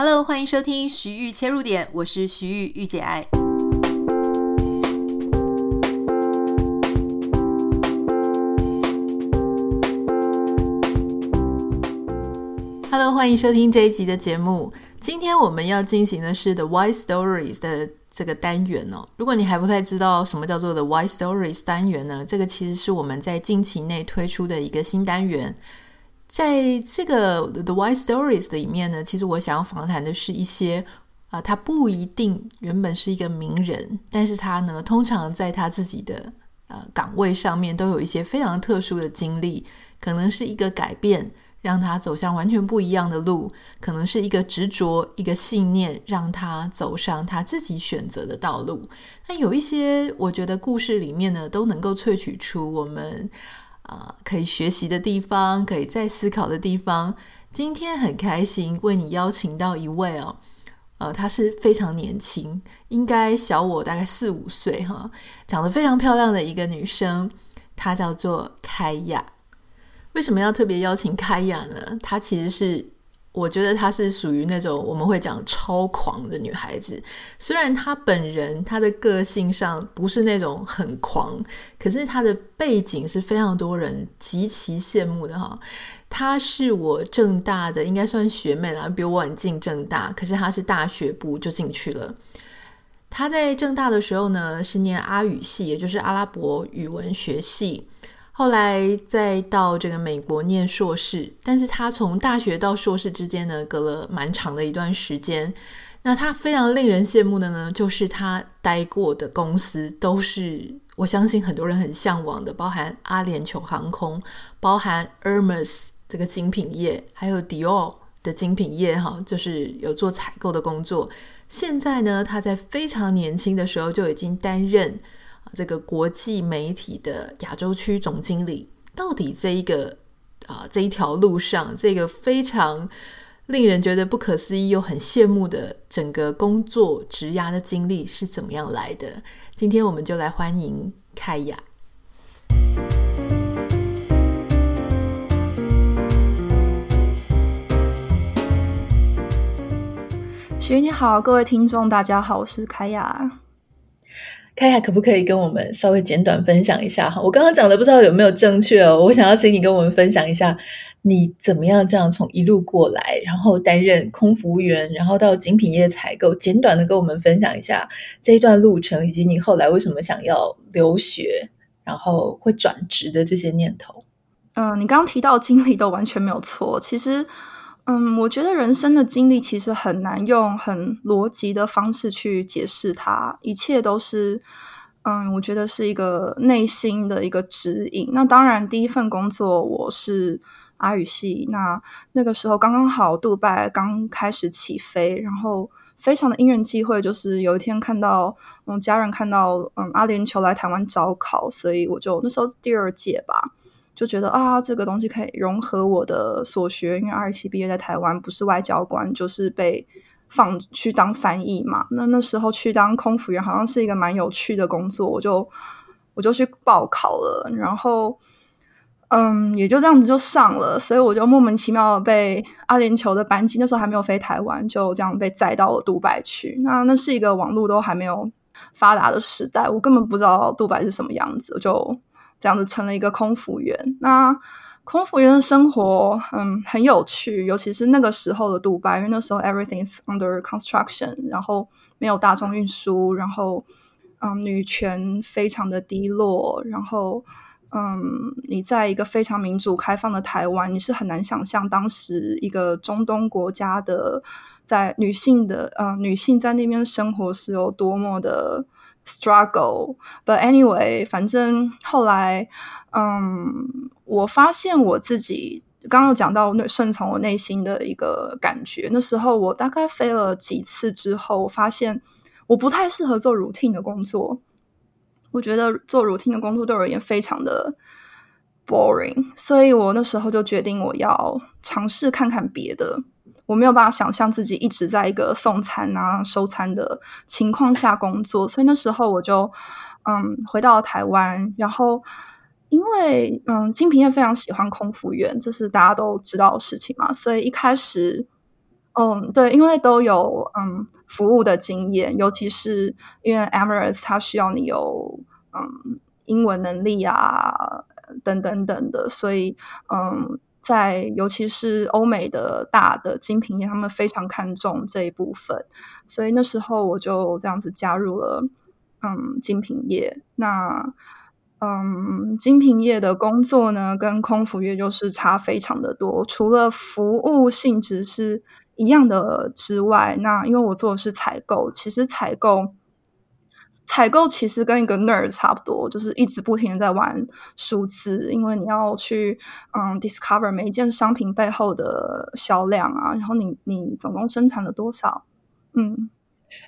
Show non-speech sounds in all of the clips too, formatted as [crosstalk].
Hello，欢迎收听徐玉切入点，我是徐玉御姐爱。Hello，欢迎收听这一集的节目。今天我们要进行的是 The Why Stories 的这个单元哦。如果你还不太知道什么叫做 The Why Stories 单元呢，这个其实是我们在近期内推出的一个新单元。在这个 The Why Stories 里面呢，其实我想要访谈的是一些啊、呃，他不一定原本是一个名人，但是他呢，通常在他自己的呃岗位上面都有一些非常特殊的经历，可能是一个改变，让他走向完全不一样的路，可能是一个执着、一个信念，让他走上他自己选择的道路。那有一些，我觉得故事里面呢，都能够萃取出我们。啊、可以学习的地方，可以再思考的地方。今天很开心为你邀请到一位哦，呃，她是非常年轻，应该小我大概四五岁哈，长得非常漂亮的一个女生，她叫做开亚。为什么要特别邀请开亚呢？她其实是。我觉得她是属于那种我们会讲超狂的女孩子，虽然她本人她的个性上不是那种很狂，可是她的背景是非常多人极其羡慕的哈。她是我正大的，应该算学妹啦，比我晚进正大，可是她是大学部就进去了。她在正大的时候呢，是念阿语系，也就是阿拉伯语文学系。后来再到这个美国念硕士，但是他从大学到硕士之间呢，隔了蛮长的一段时间。那他非常令人羡慕的呢，就是他待过的公司都是我相信很多人很向往的，包含阿联酋航空，包含 Hermes 这个精品业，还有 Dior 的精品业，哈，就是有做采购的工作。现在呢，他在非常年轻的时候就已经担任。这个国际媒体的亚洲区总经理，到底这一个啊、这一条路上，这个非常令人觉得不可思议又很羡慕的整个工作职涯的经历是怎么样来的？今天我们就来欢迎凯亚。徐你好，各位听众大家好，我是凯亚。开亚可不可以跟我们稍微简短分享一下哈？我刚刚讲的不知道有没有正确哦。我想要请你跟我们分享一下，你怎么样这样从一路过来，然后担任空服务员，然后到精品业采购，简短的跟我们分享一下这一段路程，以及你后来为什么想要留学，然后会转职的这些念头。嗯、你刚刚提到经历都完全没有错，其实。嗯，我觉得人生的经历其实很难用很逻辑的方式去解释它，一切都是，嗯，我觉得是一个内心的一个指引。那当然，第一份工作我是阿语系，那那个时候刚刚好杜拜刚开始起飞，然后非常的因缘际会，就是有一天看到，嗯，家人看到，嗯，阿联酋来台湾招考，所以我就那时候第二届吧。就觉得啊，这个东西可以融合我的所学，因为阿语系毕业在台湾不是外交官，就是被放去当翻译嘛。那那时候去当空服员，好像是一个蛮有趣的工作，我就我就去报考了，然后嗯，也就这样子就上了，所以我就莫名其妙的被阿联酋的班机，那时候还没有飞台湾，就这样被载到了杜拜去。那那是一个网络都还没有发达的时代，我根本不知道杜拜是什么样子，我就。这样子成了一个空服员。那空服员的生活，嗯，很有趣，尤其是那个时候的杜拜，因为那时候 everything is under construction，然后没有大众运输，然后嗯，女权非常的低落，然后嗯，你在一个非常民主开放的台湾，你是很难想象当时一个中东国家的在女性的呃女性在那边生活是有多么的。Struggle，but anyway，反正后来，嗯，我发现我自己刚刚有讲到顺从我内心的一个感觉。那时候我大概飞了几次之后，我发现我不太适合做 routine 的工作。我觉得做 routine 的工作对我而言非常的 boring，所以我那时候就决定我要尝试看看别的。我没有办法想象自己一直在一个送餐啊、收餐的情况下工作，所以那时候我就嗯回到了台湾。然后因为嗯金平也非常喜欢空服员，这是大家都知道的事情嘛，所以一开始嗯，对，因为都有嗯服务的经验，尤其是因为 Emirates 它需要你有嗯英文能力啊等等等的，所以嗯。在尤其是欧美的大的精品业，他们非常看重这一部分，所以那时候我就这样子加入了嗯精品业。那嗯精品业的工作呢，跟空服业就是差非常的多，除了服务性质是一样的之外，那因为我做的是采购，其实采购。采购其实跟一个 nerd 差不多，就是一直不停的在玩数字，因为你要去嗯 discover 每一件商品背后的销量啊，然后你你总共生产了多少？嗯，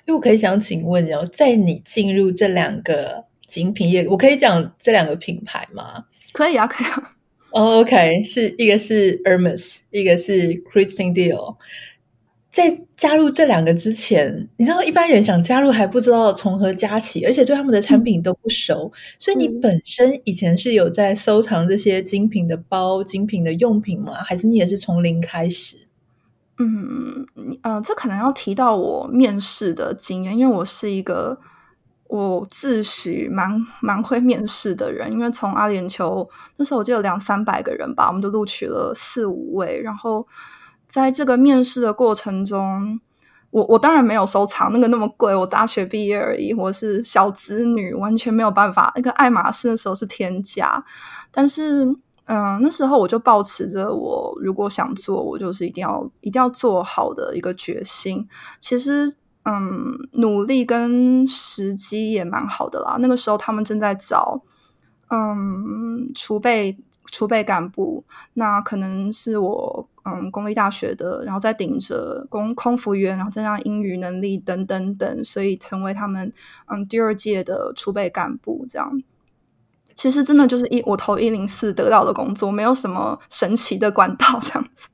因为我可以想请问哦，在你进入这两个精品业，我可以讲这两个品牌吗？可以啊，可以啊。Oh, OK，是一个是 Hermes，一个是 Christian Dior。在加入这两个之前，你知道一般人想加入还不知道从何加起，而且对他们的产品都不熟，嗯、所以你本身以前是有在收藏这些精品的包、精品的用品吗？还是你也是从零开始？嗯，呃，这可能要提到我面试的经验，因为我是一个我自诩蛮蛮会面试的人，因为从阿联酋那时候我记得有两三百个人吧，我们都录取了四五位，然后。在这个面试的过程中，我我当然没有收藏那个那么贵，我大学毕业而已，我是小资女，完全没有办法。那个爱马仕的时候是天价，但是嗯、那时候我就抱持着我如果想做，我就是一定要一定要做好的一个决心。其实嗯，努力跟时机也蛮好的啦。那个时候他们正在找嗯储备储备干部，那可能是我。嗯，公立大学的，然后再顶着公空服员，然后再加英语能力等等等，所以成为他们嗯第二届的储备干部。这样，其实真的就是一我投一零四得到的工作，没有什么神奇的管道这样子。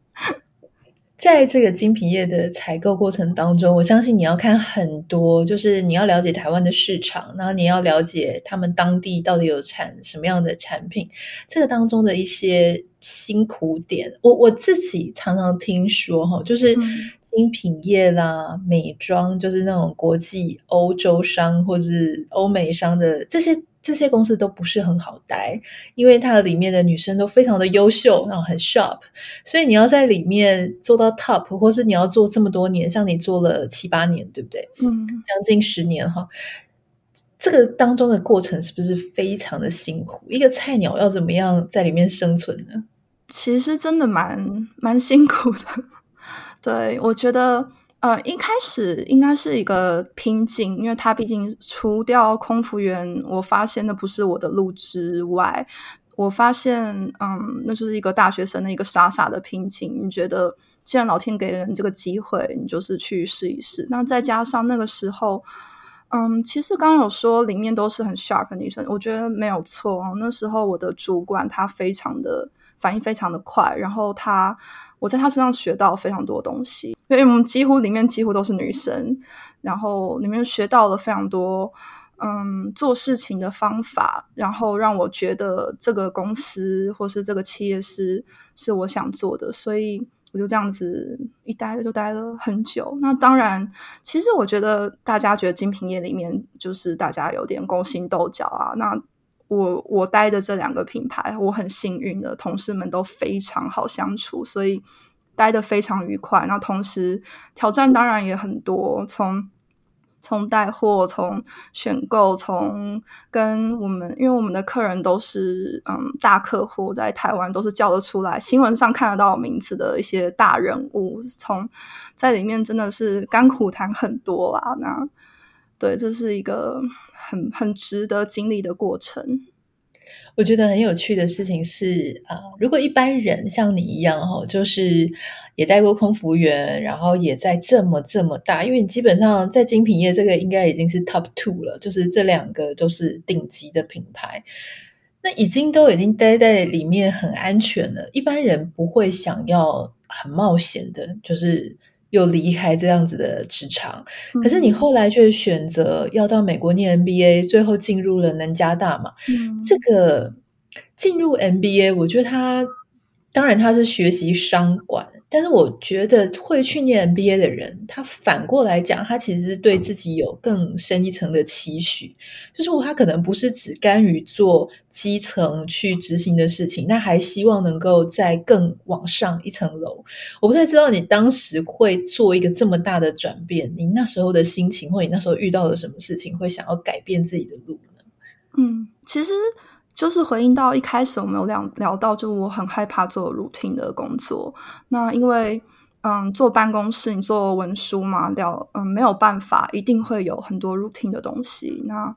在这个精品业的采购过程当中，我相信你要看很多，就是你要了解台湾的市场，然后你要了解他们当地到底有产什么样的产品，这个当中的一些辛苦点，我我自己常常听说哈，就是精品业啦、嗯、美妆，就是那种国际欧洲商或是欧美商的这些。这些公司都不是很好待，因为它里面的女生都非常的优秀，然后很 sharp，所以你要在里面做到 top，或是你要做这么多年，像你做了七八年，对不对？嗯，将近十年哈。这个当中的过程是不是非常的辛苦？一个菜鸟要怎么样在里面生存呢？其实真的蛮蛮辛苦的。[laughs] 对，我觉得。呃，一开始应该是一个瓶颈，因为他毕竟除掉空服员，我发现的不是我的路之外，我发现，嗯，那就是一个大学生的一个傻傻的瓶颈。你觉得，既然老天给了你这个机会，你就是去试一试。那再加上那个时候，嗯，其实刚刚有说里面都是很 sharp 的女生，我觉得没有错。那时候我的主管他非常的反应非常的快，然后他。我在他身上学到非常多东西，因为我们几乎里面几乎都是女生，然后里面学到了非常多，嗯，做事情的方法，然后让我觉得这个公司或是这个企业是是我想做的，所以我就这样子一待就待了很久。那当然，其实我觉得大家觉得精品业里面就是大家有点勾心斗角啊，那。我我待的这两个品牌，我很幸运的同事们都非常好相处，所以待的非常愉快。那同时挑战当然也很多，从从带货，从选购，从跟我们，因为我们的客人都是嗯大客户，在台湾都是叫得出来，新闻上看得到名字的一些大人物，从在里面真的是甘苦谈很多啊。那对，这是一个。很很值得经历的过程。我觉得很有趣的事情是啊、如果一般人像你一样哈，就是也带过空服员，然后也在这么这么大，因为你基本上在精品业这个应该已经是 top two 了，就是这两个都是顶级的品牌，那已经都已经待在里面很安全了。一般人不会想要很冒险的，就是。又离开这样子的职场，可是你后来却选择要到美国念 MBA，最后进入了南加大嘛？嗯，这个进入 MBA，我觉得他当然他是学习商管，但是我觉得会去念 MBA 的人，他反过来讲，他其实对自己有更深一层的期许，就是他可能不是只甘于做基层去执行的事情，他还希望能够再更往上一层楼。我不太知道你当时会做一个这么大的转变，你那时候的心情，或你那时候遇到了什么事情，会想要改变自己的路呢？嗯，其实。就是回应到一开始我们有聊聊到，就我很害怕做 routine 的工作。那因为嗯，坐办公室你做文书嘛，聊嗯没有办法，一定会有很多 routine 的东西。那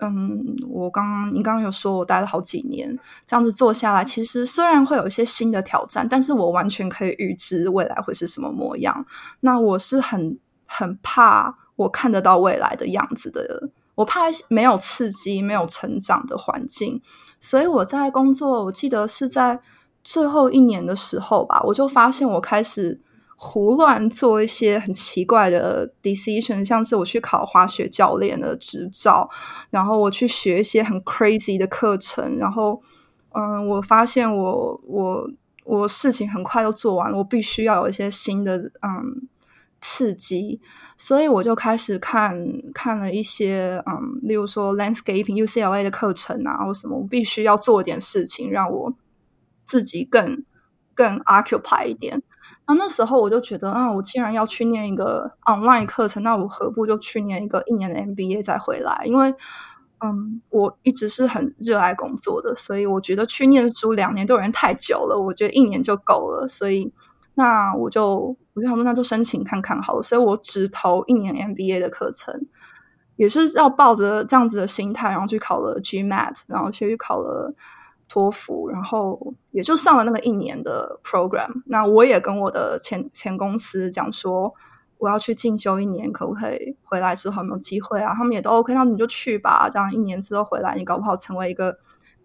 嗯，我刚刚你刚刚有说我待了好几年，这样子做下来，其实虽然会有一些新的挑战，但是我完全可以预知未来会是什么模样。那我是很很怕我看得到未来的样子的。我怕没有刺激、没有成长的环境，所以我在工作，我记得是在最后一年的时候吧，我就发现我开始胡乱做一些很奇怪的 decision，像是我去考滑雪教练的执照，然后我去学一些很 crazy 的课程，然后嗯，我发现我我我事情很快就做完了，我必须要有一些新的嗯。刺激，所以我就开始看看了一些，嗯，例如说 landscaping UCLA 的课程啊，或什么，我必须要做点事情，让我自己更更 occupy 一点。那那时候我就觉得，啊，我既然要去念一个 online 课程，那我何不就去念一个一年的 MBA 再回来？因为，嗯，我一直是很热爱工作的，所以我觉得去念书两年都有点太久了，我觉得一年就够了，所以。那我就我就想说，那就申请看看好了。所以我只投一年 MBA 的课程，也是要抱着这样子的心态，然后去考了 GMAT，然后去考了托福，然后也就上了那个一年的 program。那我也跟我的前前公司讲说，我要去进修一年，可不可以回来之后有没有机会啊？他们也都 OK，那你就去吧。这样一年之后回来，你搞不好成为一个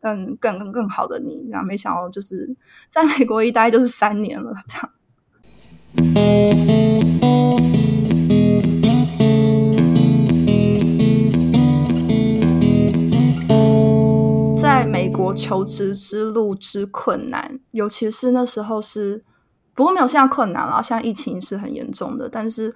更更更更好的你。然后没想到就是在美国一待就是三年了，这样。在美国求职之路之困难，尤其是那时候是，不过没有现在困难了。现在疫情是很严重的，但是，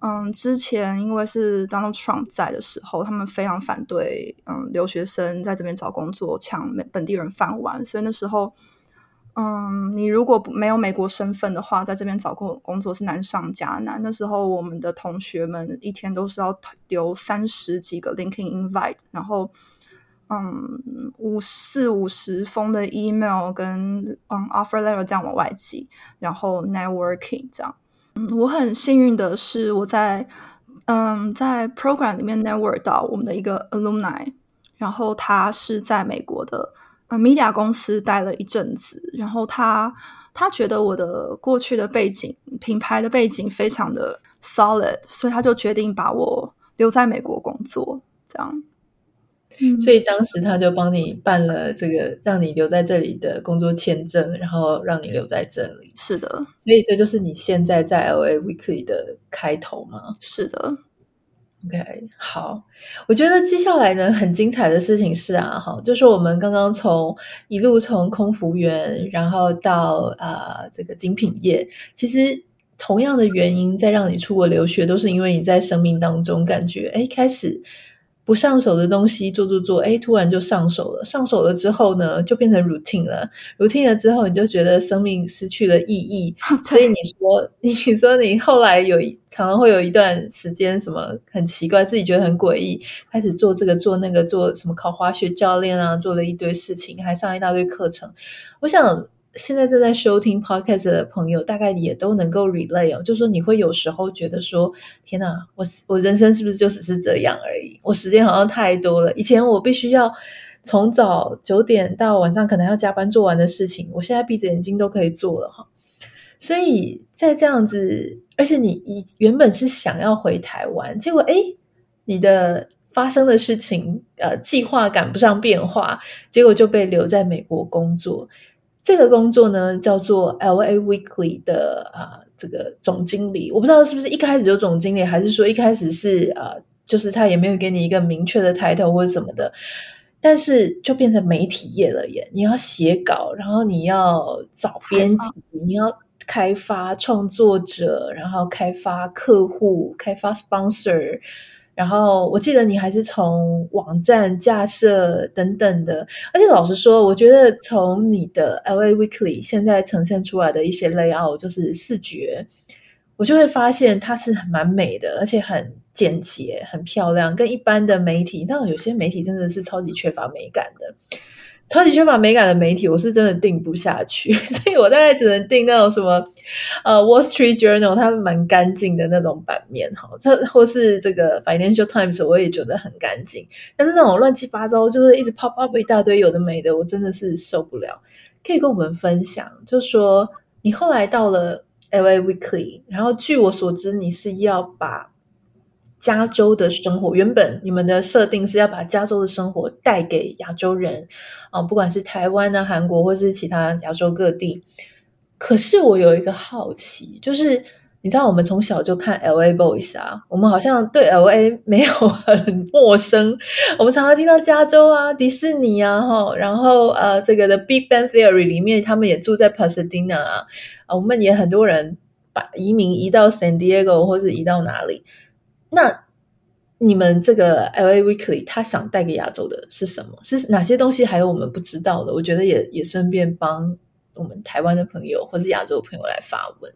嗯，之前因为是 Donald Trump 在的时候，他们非常反对，嗯，留学生在这边找工作抢本地人饭碗，所以那时候。嗯，你如果没有美国身份的话，在这边找工工作是难上加难。那时候我们的同学们一天都是要丢三十几个 LinkedIn invite，然后嗯，五四五十封的 email 跟嗯 offer letter 这样往外寄，然后 networking 这样。嗯，我很幸运的是我在嗯在 program 里面 network 到我们的一个 alumni，然后他是在美国的。呃，media 公司待了一阵子，然后他他觉得我的过去的背景、品牌的背景非常的 solid，所以他就决定把我留在美国工作。这样，嗯，所以当时他就帮你办了这个让你留在这里的工作签证，然后让你留在这里。是的，所以这就是你现在在 LA Weekly 的开头吗？是的。OK，好，我觉得接下来呢，很精彩的事情是啊，哈，就是我们刚刚从一路从空服员，然后到啊、呃、这个精品业，其实同样的原因在让你出国留学，都是因为你在生命当中感觉，哎，开始。不上手的东西做做做，哎，突然就上手了。上手了之后呢，就变成 routine 了。routine 了之后，你就觉得生命失去了意义。[laughs] 所以你说，[laughs] 你说你后来有常常会有一段时间，什么很奇怪，自己觉得很诡异，开始做这个做那个，做什么考滑雪教练啊，做了一堆事情，还上一大堆课程。我想。现在正在收听 podcast 的朋友，大概也都能够 relay 哦，就是说你会有时候觉得说，天哪，我我人生是不是就只是这样而已？我时间好像太多了。以前我必须要从早九点到晚上可能要加班做完的事情，我现在闭着眼睛都可以做了哈。所以在这样子，而且你你原本是想要回台湾，结果诶，你的发生的事情，呃，计划赶不上变化，结果就被留在美国工作。这个工作呢，叫做 LA Weekly 的啊、呃，这个总经理，我不知道是不是一开始就总经理，还是说一开始是呃，就是他也没有给你一个明确的 title 或者什么的，但是就变成媒体业了耶。你要写稿，然后你要找编辑，你要开发创作者，然后开发客户，开发 sponsor。然后我记得你还是从网站架设等等的，而且老实说，我觉得从你的 LA Weekly 现在呈现出来的一些 layout，就是视觉，我就会发现它是蛮美的，而且很简洁、很漂亮，跟一般的媒体，你知道有些媒体真的是超级缺乏美感的。超级缺乏美感的媒体，我是真的定不下去，[laughs] 所以我大概只能定那种什么，呃，《Wall Street Journal》他们蛮干净的那种版面哈，这或是这个《Financial Times》，我也觉得很干净。但是那种乱七八糟，就是一直 pop up 一大堆有的没的，我真的是受不了。可以跟我们分享，就说你后来到了 LA Weekly，然后据我所知，你是要把。加州的生活，原本你们的设定是要把加州的生活带给亚洲人啊，不管是台湾啊、韩国或是其他亚洲各地。可是我有一个好奇，就是你知道，我们从小就看 LA Boys 啊，我们好像对 LA 没有很陌生。[laughs] 我们常常听到加州啊、迪士尼啊，哈，然后呃，这个的 Big Bang Theory 里面，他们也住在 Pasadena 啊，啊，我们也很多人把移民移到 San Diego 或是移到哪里。那你们这个 LA Weekly，他想带给亚洲的是什么？是哪些东西还有我们不知道的？我觉得也也顺便帮我们台湾的朋友或是亚洲朋友来发问。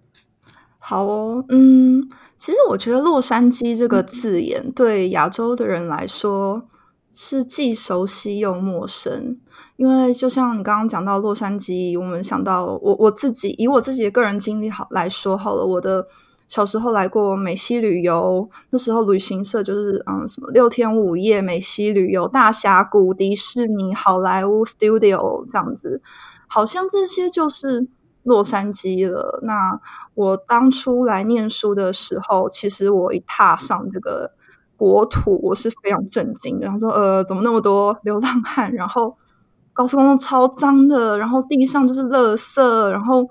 好哦，嗯，其实我觉得洛杉矶这个字眼对亚洲的人来说是既熟悉又陌生，因为就像你刚刚讲到洛杉矶，我们想到我我自己以我自己的个人经历好来说好了，我的。小时候来过美西旅游，那时候旅行社就是嗯什么六天五夜美西旅游、大峡谷、迪士尼、好莱坞 Studio 这样子，好像这些就是洛杉矶了。那我当初来念书的时候，其实我一踏上这个国土，我是非常震惊的。他说：“呃，怎么那么多流浪汉？然后高速公路超脏的，然后地上就是垃圾，然后。”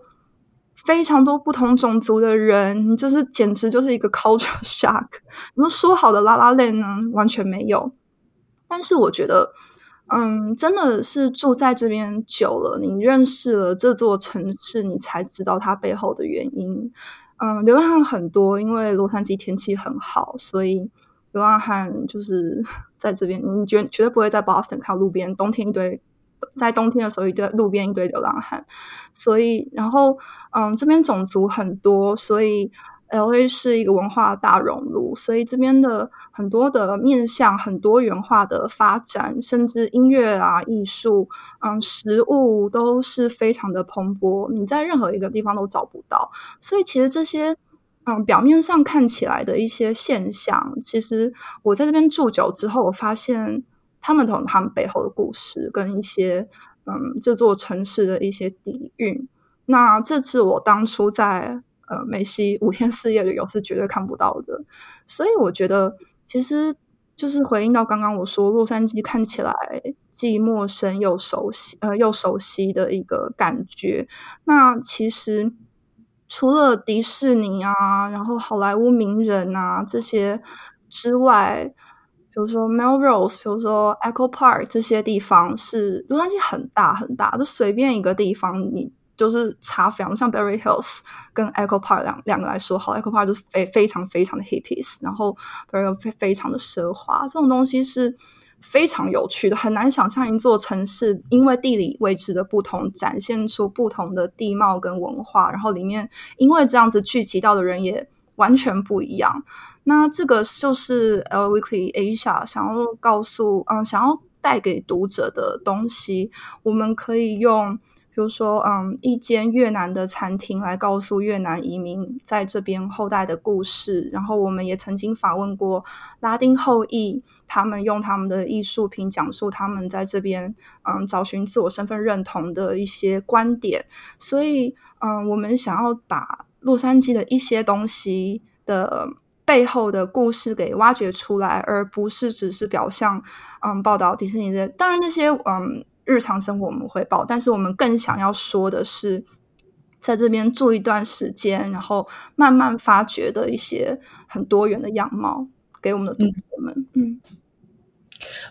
非常多不同种族的人，就是简直就是一个 culture [laughs] shock。那说好的 La La Land 呢，完全没有。但是我觉得，嗯，真的是住在这边久了，你认识了这座城市，你才知道它背后的原因。嗯，流浪汉很多，因为洛杉矶天气很好，所以流浪汉就是 [laughs] 在这边，你绝绝对不会在 Boston 看路边冬天一堆。在冬天的时候，一堆路边一堆流浪汉，所以然后嗯，这边种族很多，所以 LA 是一个文化大熔炉，所以这边的很多的面向很多元化的发展，甚至音乐啊、艺术、嗯、食物都是非常的蓬勃，你在任何一个地方都找不到。所以其实这些嗯，表面上看起来的一些现象，其实我在这边住久之后，我发现。他们同他们背后的故事，跟一些嗯，这座城市的一些底蕴。那这次我当初在呃梅西五天四夜旅游是绝对看不到的。所以我觉得，其实就是回应到刚刚我说，洛杉矶看起来既陌生又熟悉，呃，又熟悉的一个感觉。那其实除了迪士尼啊，然后好莱坞名人啊这些之外。比如说 Melrose，比如说 Echo Park 这些地方是洛杉矶很大很大，就随便一个地方你就是查房像 Berry Hills 跟 Echo Park 两两个来说好，Echo Park 就是非非常非常的 hippies，然后 Berry 非非常的奢华，这种东西是非常有趣的，很难想象一座城市因为地理位置的不同，展现出不同的地貌跟文化，然后里面因为这样子聚集到的人也完全不一样。那这个就是 L Weekly Asia 想要告诉，嗯，想要带给读者的东西。我们可以用，比如说，嗯，一间越南的餐厅来告诉越南移民在这边后代的故事。然后，我们也曾经访问过拉丁后裔，他们用他们的艺术品讲述他们在这边，嗯，找寻自我身份认同的一些观点。所以，嗯，我们想要把洛杉矶的一些东西的。背后的故事给挖掘出来，而不是只是表象，嗯，报道迪士尼的。当然，那些嗯日常生活我们会报，但是我们更想要说的是，在这边住一段时间，然后慢慢发掘的一些很多元的样貌，给我们的读者们。嗯，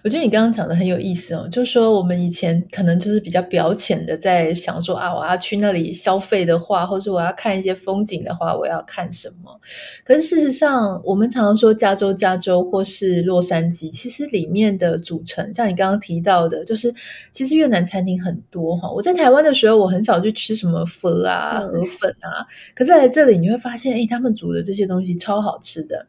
我觉得你刚刚讲的很有意思哦，就是说我们以前可能就是比较表浅的在想说啊，我要去那里消费的话，或是我要看一些风景的话，我要看什么？可是事实上，我们常常说加州、加州或是洛杉矶，其实里面的组成，像你刚刚提到的，就是其实越南餐厅很多哈。我在台湾的时候，我很少去吃什么粉啊、河粉啊，可是来这里你会发现，哎，他们煮的这些东西超好吃的。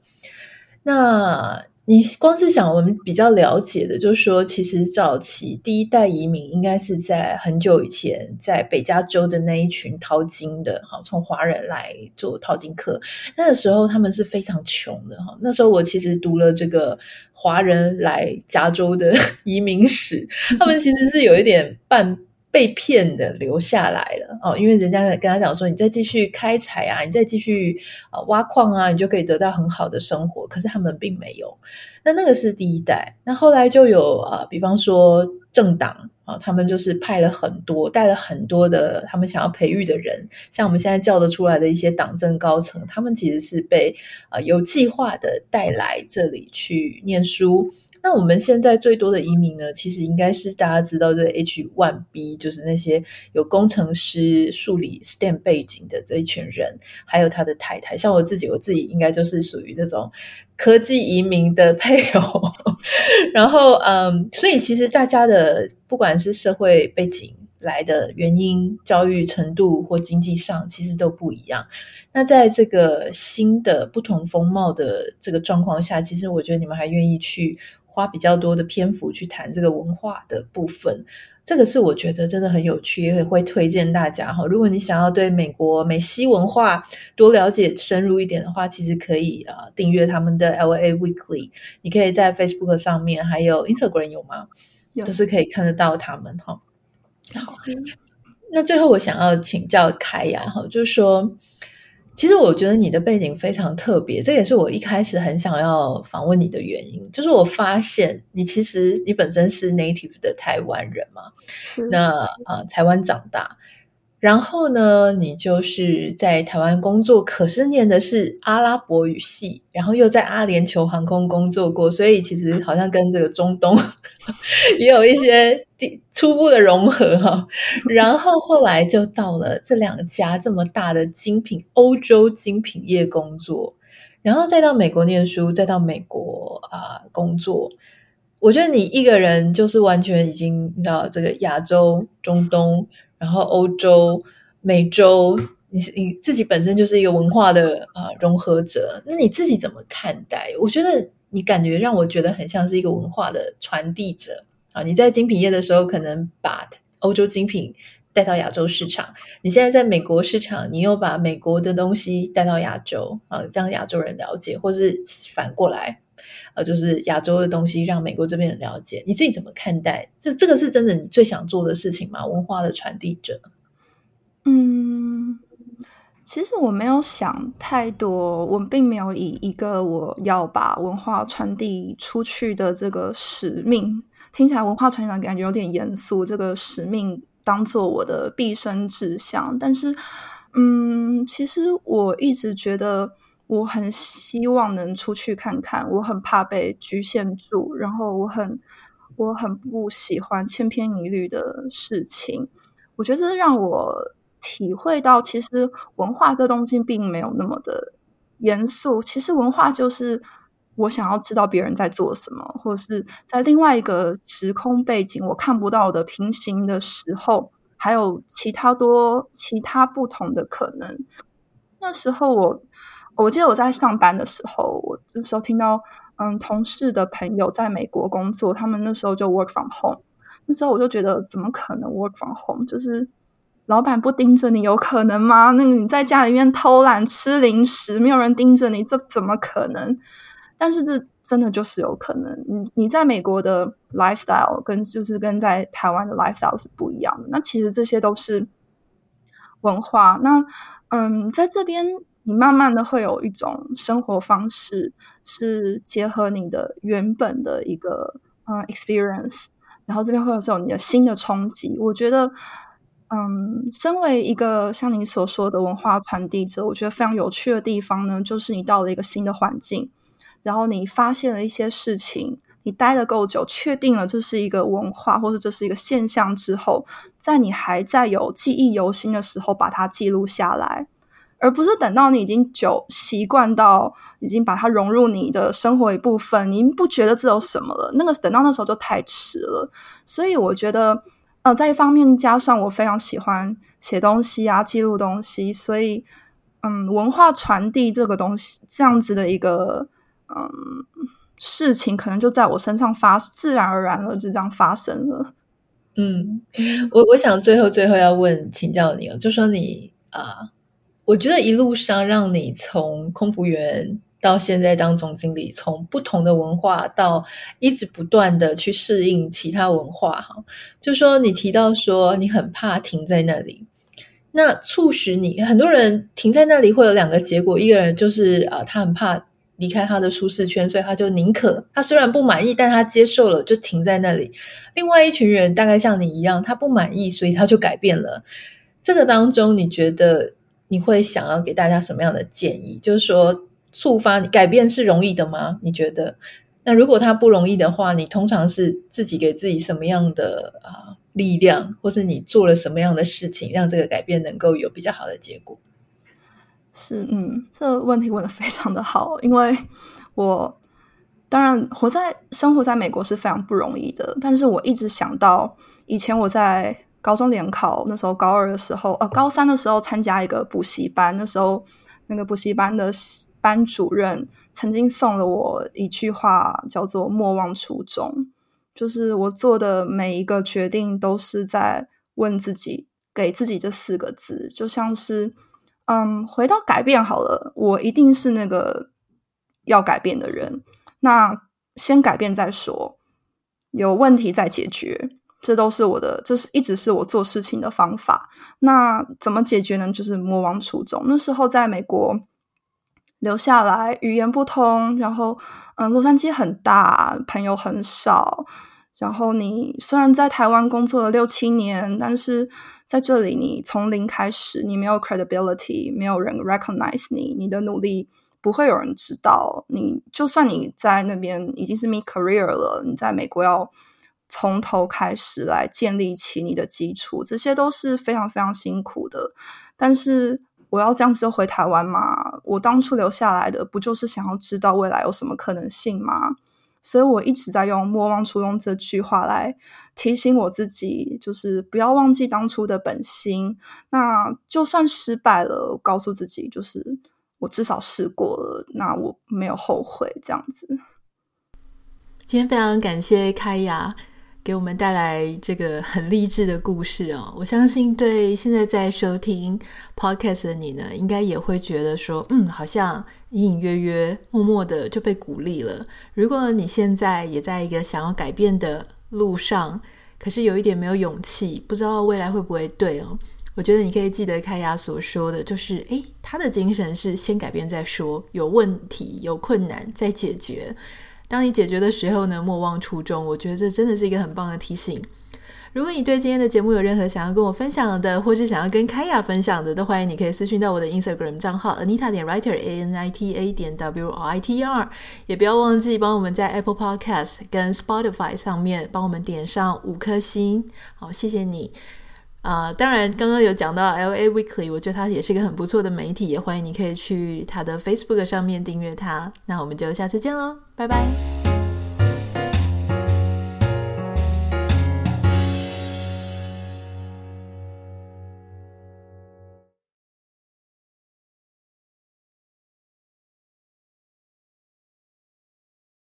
那你光是想，我们比较了解的，就是说，其实早期第一代移民应该是在很久以前，在北加州的那一群淘金的，哈，从华人来做淘金客。那个时候他们是非常穷的，哈。那时候我其实读了这个华人来加州的 [laughs] 移民史，他们其实是有一点半。被骗的留下来了哦，因为人家跟他讲说，你再继续开采啊，你再继续呃挖矿啊，你就可以得到很好的生活。可是他们并没有。那那个是第一代，那后来就有啊、比方说政党啊、他们就是派了很多，带了很多的他们想要培育的人，像我们现在叫得出来的一些党政高层，他们其实是被呃有计划的带来这里去念书。那我们现在最多的移民呢，其实应该是大家知道的 H-1B，就是那些有工程师、数理、STEM 背景的这一群人，还有他的太太。像我自己，我自己应该就是属于那种科技移民的配偶。[laughs] 然后，嗯，所以其实大家的不管是社会背景来的原因、教育程度或经济上，其实都不一样。那在这个新的不同风貌的这个状况下，其实我觉得你们还愿意去。花比较多的篇幅去谈这个文化的部分，这个是我觉得真的很有趣，也会推荐大家哈。如果你想要对美国美西文化多了解深入一点的话，其实可以啊订阅他们的 LA Weekly。你可以在 Facebook 上面，还有 Instagram 有吗？有，就是可以看得到他们哈。好，那最后我想要请教凯雅哈，就是说。其实我觉得你的背景非常特别，这也是我一开始很想要访问你的原因。就是我发现你其实你本身是 native 的台湾人嘛，嗯、那呃台湾长大。然后呢，你就是在台湾工作，可是念的是阿拉伯语系，然后又在阿联酋航空工作过，所以其实好像跟这个中东 [laughs] 也有一些初步的融合哈。然后后来就到了这两家这么大的精品欧洲精品业工作，然后再到美国念书，再到美国啊、工作。我觉得你一个人就是完全已经到这个亚洲、中东。然后欧洲、美洲，你你自己本身就是一个文化的啊、呃、融合者，那你自己怎么看待？我觉得你感觉让我觉得很像是一个文化的传递者啊！你在精品业的时候，可能把欧洲精品带到亚洲市场；你现在在美国市场，你又把美国的东西带到亚洲啊，让亚洲人了解，或是反过来。呃，就是亚洲的东西让美国这边人了解，你自己怎么看待？这这个是真的你最想做的事情吗？文化的传递者。嗯，其实我没有想太多，我并没有以一个我要把文化传递出去的这个使命，听起来文化传递感觉有点严肃，这个使命当做我的毕生志向。但是，嗯，其实我一直觉得。我很希望能出去看看，我很怕被局限住，然后我很我很不喜欢千篇一律的事情。我觉得这让我体会到，其实文化这东西并没有那么的严肃。其实文化就是我想要知道别人在做什么，或者是在另外一个时空背景我看不到的平行的时候，还有其他多其他不同的可能。那时候我。我记得我在上班的时候，我那时候听到，嗯，同事的朋友在美国工作，他们那时候就 work from home。那时候我就觉得，怎么可能 work from home？就是老板不盯着你，有可能吗？那个你在家里面偷懒吃零食，没有人盯着你，这怎么可能？但是这真的就是有可能。你你在美国的 lifestyle 跟就是跟在台湾的 lifestyle 是不一样的。那其实这些都是文化。那嗯，在这边。你慢慢的会有一种生活方式，是结合你的原本的一个嗯 experience，然后这边会有这种你的新的冲击。我觉得，嗯，身为一个像你所说的文化传递者，我觉得非常有趣的地方呢，就是你到了一个新的环境，然后你发现了一些事情，你待得够久，确定了这是一个文化或者这是一个现象之后，在你还在有记忆犹新的时候，把它记录下来，而不是等到你已经久习惯到已经把它融入你的生活一部分，你不觉得这有什么了？那个等到那时候就太迟了。所以我觉得，呃，在一方面加上我非常喜欢写东西啊，记录东西，所以嗯，文化传递这个东西这样子的一个嗯。事情可能就在我身上发，自然而然了，就这样发生了。嗯，我我想最后最后要问请教你哦，就说你啊，我觉得一路上让你从空服员到现在当总经理，从不同的文化到一直不断的去适应其他文化哈，就说你提到说你很怕停在那里，那促使你很多人停在那里会有两个结果，一个人就是啊，他很怕。离开他的舒适圈，所以他就宁可他虽然不满意，但他接受了，就停在那里。另外一群人大概像你一样，他不满意，所以他就改变了。这个当中，你觉得你会想要给大家什么样的建议？就是说，触发你改变是容易的吗？你觉得？那如果他不容易的话，你通常是自己给自己什么样的啊力量，或是你做了什么样的事情，让这个改变能够有比较好的结果？是，嗯，这个问题问得非常的好，因为我当然活在生活在美国是非常不容易的，但是我一直想到以前我在高中联考那时候，高二的时候，呃，高三的时候参加一个补习班，那时候那个补习班的班主任曾经送了我一句话，叫做“莫忘初衷”，就是我做的每一个决定都是在问自己，给自己这四个字，就像是。嗯，回到改变好了，我一定是那个要改变的人。那先改变再说，有问题再解决，这都是我的，这是一直是我做事情的方法。那怎么解决呢？就是魔王初衷。那时候在美国留下来，语言不通，然后嗯，洛杉矶很大，朋友很少。然后你虽然在台湾工作了六七年，但是在这里你从零开始，你没有 credibility，没有人 recognize 你，你的努力不会有人知道。你就算你在那边已经是 mid career 了，你在美国要从头开始来建立起你的基础，这些都是非常非常辛苦的。但是我要这样子就回台湾吗？我当初留下来的不就是想要知道未来有什么可能性吗？所以我一直在用“莫忘初衷”这句话来提醒我自己，就是不要忘记当初的本心。那就算失败了，告诉自己，就是我至少试过了，那我没有后悔。这样子。今天非常感谢开雅。给我们带来这个很励志的故事哦！[laughs] 我相信对现在在收听 podcast 的你呢，应该也会觉得说，嗯，好像隐隐约约、默默的就被鼓励了。如果你现在也在一个想要改变的路上，可是有一点没有勇气，不知道未来会不会对哦，我觉得你可以记得开雅所说的，就是，诶，他的精神是先改变再说，有问题、有困难再解决。当你解决的时候呢，莫忘初衷。我觉得这真的是一个很棒的提醒。如果你对今天的节目有任何想要跟我分享的，或是想要跟凯雅分享的，都欢迎你可以私讯到我的 Instagram 账号 Anita 点 Writer A N I T A 点 W R I T R。也不要忘记帮我们在 Apple Podcast 跟 Spotify 上面帮我们点上五颗星。好，谢谢你。啊、当然刚刚有讲到 LA Weekly，我觉得它也是一个很不错的媒体，也欢迎你可以去它的 Facebook 上面订阅它。那我们就下次见喽。拜拜。